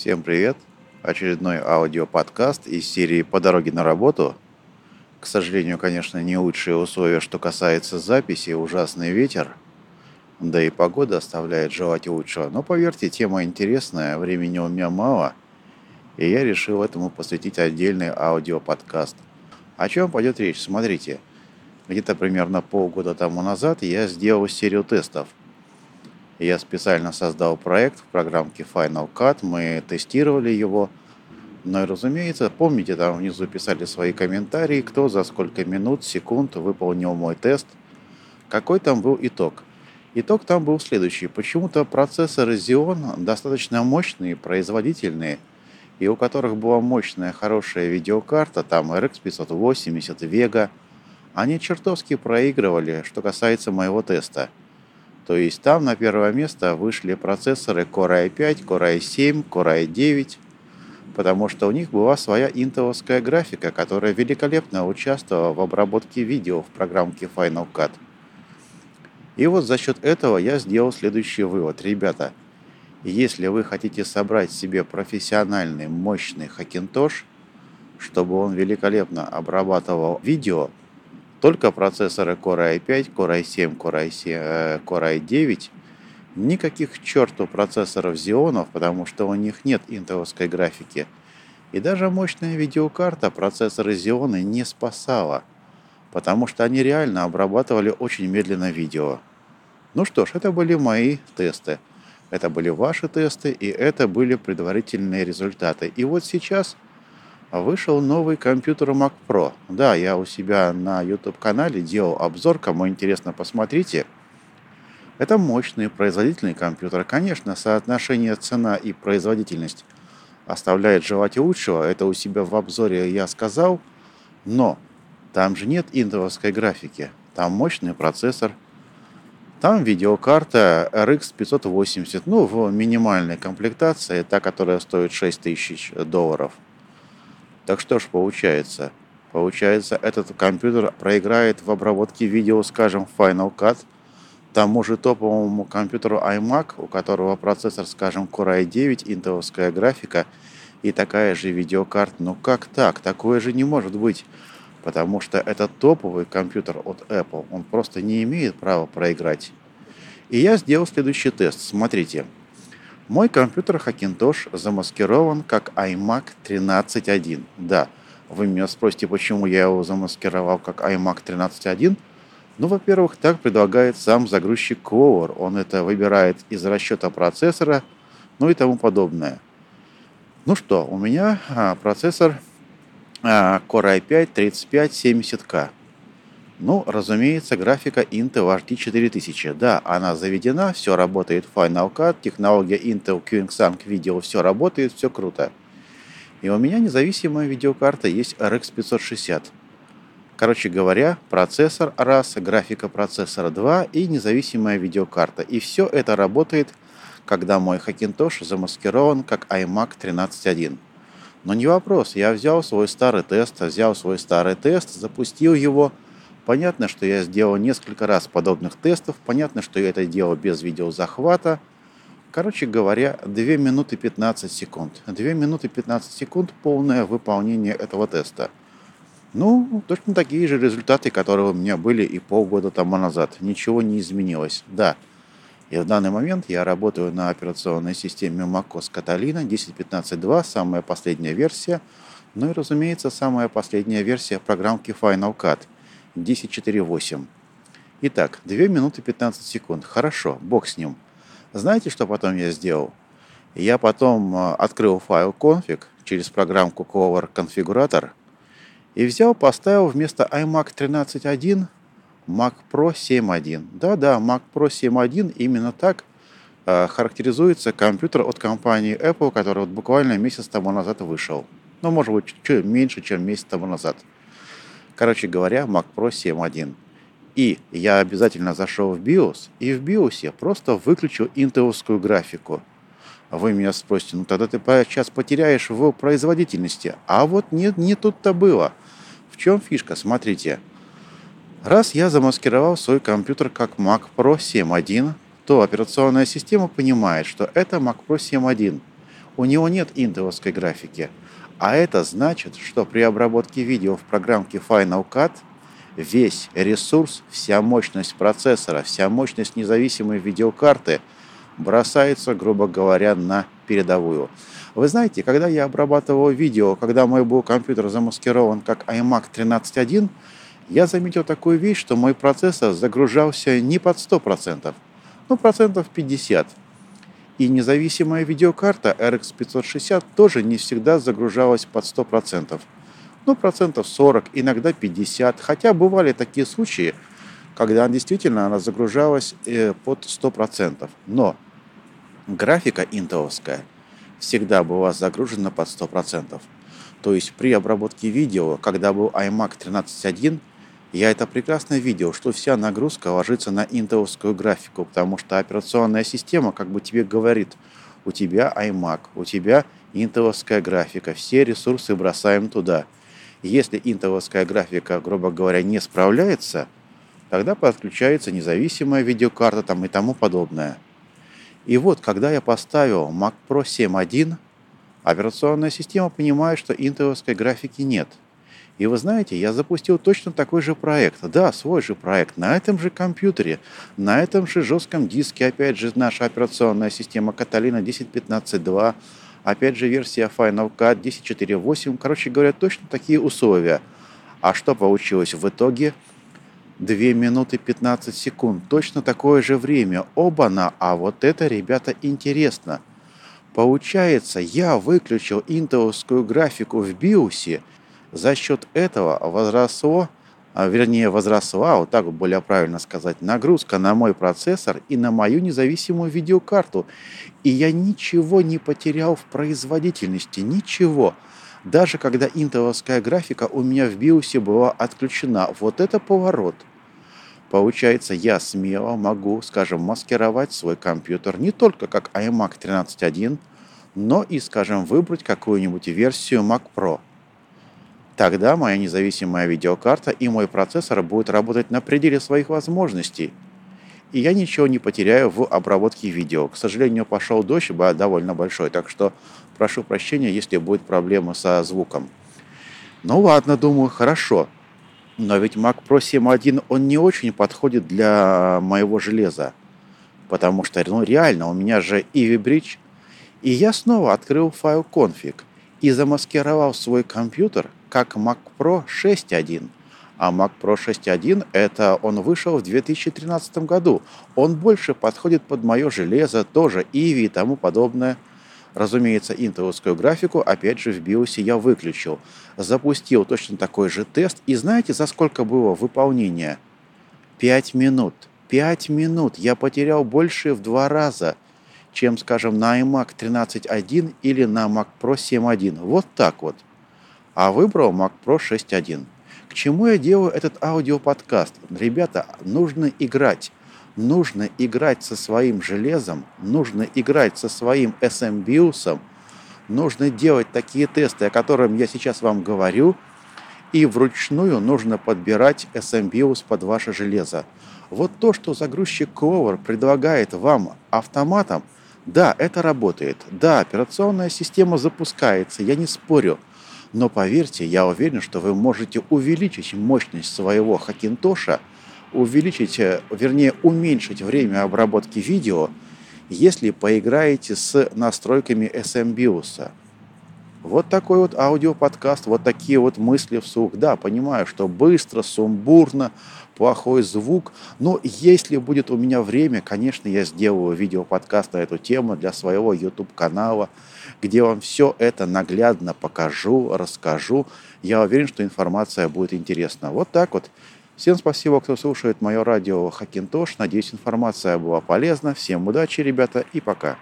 Всем привет! Очередной аудиоподкаст из серии «По дороге на работу». К сожалению, конечно, не лучшие условия, что касается записи, ужасный ветер, да и погода оставляет желать лучшего. Но поверьте, тема интересная, времени у меня мало, и я решил этому посвятить отдельный аудиоподкаст. О чем пойдет речь? Смотрите, где-то примерно полгода тому назад я сделал серию тестов – я специально создал проект в программке Final Cut, мы тестировали его. Ну и, разумеется, помните, там внизу писали свои комментарии, кто за сколько минут, секунд выполнил мой тест. Какой там был итог? Итог там был следующий. Почему-то процессоры Xeon достаточно мощные, производительные, и у которых была мощная, хорошая видеокарта, там RX 580, Vega, они чертовски проигрывали, что касается моего теста – то есть там на первое место вышли процессоры Core i5, Core i7, Core i9, потому что у них была своя интеловская графика, которая великолепно участвовала в обработке видео в программке Final Cut. И вот за счет этого я сделал следующий вывод. Ребята, если вы хотите собрать себе профессиональный мощный Hackintosh, чтобы он великолепно обрабатывал видео, только процессоры Core i5, Core i7, Core, i7, Core i9. Никаких черту процессоров Xeon, потому что у них нет интеловской графики. И даже мощная видеокарта процессоры Xeon не спасала, потому что они реально обрабатывали очень медленно видео. Ну что ж, это были мои тесты. Это были ваши тесты, и это были предварительные результаты. И вот сейчас вышел новый компьютер Mac Pro. Да, я у себя на YouTube-канале делал обзор, кому интересно, посмотрите. Это мощный производительный компьютер. Конечно, соотношение цена и производительность оставляет желать лучшего. Это у себя в обзоре я сказал. Но там же нет интеловской графики. Там мощный процессор. Там видеокарта RX 580. Ну, в минимальной комплектации, та, которая стоит 6000 долларов – так что ж получается? Получается, этот компьютер проиграет в обработке видео, скажем, Final Cut, тому же топовому компьютеру iMac, у которого процессор, скажем, Core i9, интеловская графика и такая же видеокарта. Ну как так? Такое же не может быть. Потому что этот топовый компьютер от Apple, он просто не имеет права проиграть. И я сделал следующий тест. Смотрите. Мой компьютер Hackintosh замаскирован как iMac 13.1. Да, вы меня спросите, почему я его замаскировал как iMac 13.1. Ну, во-первых, так предлагает сам загрузчик Clover. Он это выбирает из расчета процессора, ну и тому подобное. Ну что, у меня а, процессор а, Core i5 3570K. Ну, разумеется, графика Intel HD 4000. Да, она заведена, все работает Final Cut, технология Intel QXANG Video, все работает, все круто. И у меня независимая видеокарта есть RX 560. Короче говоря, процессор раз, графика процессора 2 и независимая видеокарта. И все это работает, когда мой Hackintosh замаскирован как iMac 13.1. Но не вопрос, я взял свой старый тест, взял свой старый тест, запустил его – Понятно, что я сделал несколько раз подобных тестов. Понятно, что я это делал без видеозахвата. Короче говоря, 2 минуты 15 секунд. 2 минуты 15 секунд полное выполнение этого теста. Ну, точно такие же результаты, которые у меня были и полгода тому назад. Ничего не изменилось. Да, и в данный момент я работаю на операционной системе macOS Catalina 10.15.2, самая последняя версия. Ну и, разумеется, самая последняя версия программки Final Cut – 10.4.8. Итак, 2 минуты 15 секунд. Хорошо, бог с ним. Знаете, что потом я сделал? Я потом а, открыл файл config через программку Cover конфигуратор и взял, поставил вместо iMac 13.1 Mac Pro 7.1. Да-да, Mac Pro 7.1 именно так э, характеризуется компьютер от компании Apple, который вот буквально месяц тому назад вышел. Ну, может быть, чуть меньше, чем месяц тому назад. Короче говоря, Mac Pro 7.1. И я обязательно зашел в BIOS, и в BIOS просто выключил интеловскую графику. Вы меня спросите, ну тогда ты сейчас потеряешь в производительности. А вот нет, не тут-то было. В чем фишка? Смотрите. Раз я замаскировал свой компьютер как Mac Pro 7.1, то операционная система понимает, что это Mac Pro 7.1. У него нет интеловской графики. А это значит, что при обработке видео в программке Final Cut весь ресурс, вся мощность процессора, вся мощность независимой видеокарты бросается, грубо говоря, на передовую. Вы знаете, когда я обрабатывал видео, когда мой был компьютер замаскирован как iMac 13.1, я заметил такую вещь, что мой процессор загружался не под 100%, ну, процентов 50%. И независимая видеокарта RX 560 тоже не всегда загружалась под 100%. Ну, процентов 40, иногда 50. Хотя бывали такие случаи, когда действительно она загружалась э, под 100%. Но графика интеловская всегда была загружена под 100%. То есть при обработке видео, когда был iMac 13.1, я это прекрасно видел, что вся нагрузка ложится на интеловскую графику, потому что операционная система как бы тебе говорит, у тебя iMac, у тебя интеловская графика, все ресурсы бросаем туда. Если интеловская графика, грубо говоря, не справляется, тогда подключается независимая видеокарта там и тому подобное. И вот, когда я поставил Mac Pro 7.1, операционная система понимает, что интеловской графики нет – и вы знаете, я запустил точно такой же проект. Да, свой же проект. На этом же компьютере, на этом же жестком диске. Опять же, наша операционная система Catalina 10.15.2. Опять же, версия Final Cut 10.4.8. Короче говоря, точно такие условия. А что получилось в итоге? 2 минуты 15 секунд. Точно такое же время. Оба-на. А вот это, ребята, интересно. Получается, я выключил интеловскую графику в биосе – за счет этого возросло, а, вернее возросла, вот так более правильно сказать, нагрузка на мой процессор и на мою независимую видеокарту. И я ничего не потерял в производительности, ничего. Даже когда интеловская графика у меня в биосе была отключена. Вот это поворот. Получается, я смело могу, скажем, маскировать свой компьютер не только как iMac 13.1, но и, скажем, выбрать какую-нибудь версию Mac Pro – Тогда моя независимая видеокарта и мой процессор будут работать на пределе своих возможностей. И я ничего не потеряю в обработке видео. К сожалению, пошел дождь, довольно большой, так что прошу прощения, если будет проблема со звуком. Ну ладно, думаю, хорошо. Но ведь Mac Pro 7.1, он не очень подходит для моего железа. Потому что, ну реально, у меня же Ivy Bridge. И я снова открыл файл config и замаскировал свой компьютер – как Mac Pro 6.1. А Mac Pro 6.1 это он вышел в 2013 году. Он больше подходит под мое железо, тоже Иви и тому подобное. Разумеется, интеловскую графику, опять же, в биосе я выключил. Запустил точно такой же тест. И знаете, за сколько было выполнение? 5 минут. 5 минут. Я потерял больше в два раза, чем, скажем, на iMac 13.1 или на Mac Pro 7.1. Вот так вот а выбрал Mac Pro 6.1. К чему я делаю этот аудиоподкаст? Ребята, нужно играть. Нужно играть со своим железом, нужно играть со своим SM-биусом, нужно делать такие тесты, о которых я сейчас вам говорю, и вручную нужно подбирать SM-биус под ваше железо. Вот то, что загрузчик Clover предлагает вам автоматом, да, это работает. Да, операционная система запускается, я не спорю – но поверьте, я уверен, что вы можете увеличить мощность своего Хакинтоша, увеличить, э, вернее, уменьшить время обработки видео, если поиграете с настройками SMBIOS. Вот такой вот аудиоподкаст, вот такие вот мысли вслух. Да, понимаю, что быстро, сумбурно, плохой звук, но если будет у меня время, конечно, я сделаю видеоподкаст на эту тему для своего YouTube-канала, где вам все это наглядно покажу, расскажу. Я уверен, что информация будет интересна. Вот так вот. Всем спасибо, кто слушает мое радио Хакинтош. Надеюсь, информация была полезна. Всем удачи, ребята, и пока.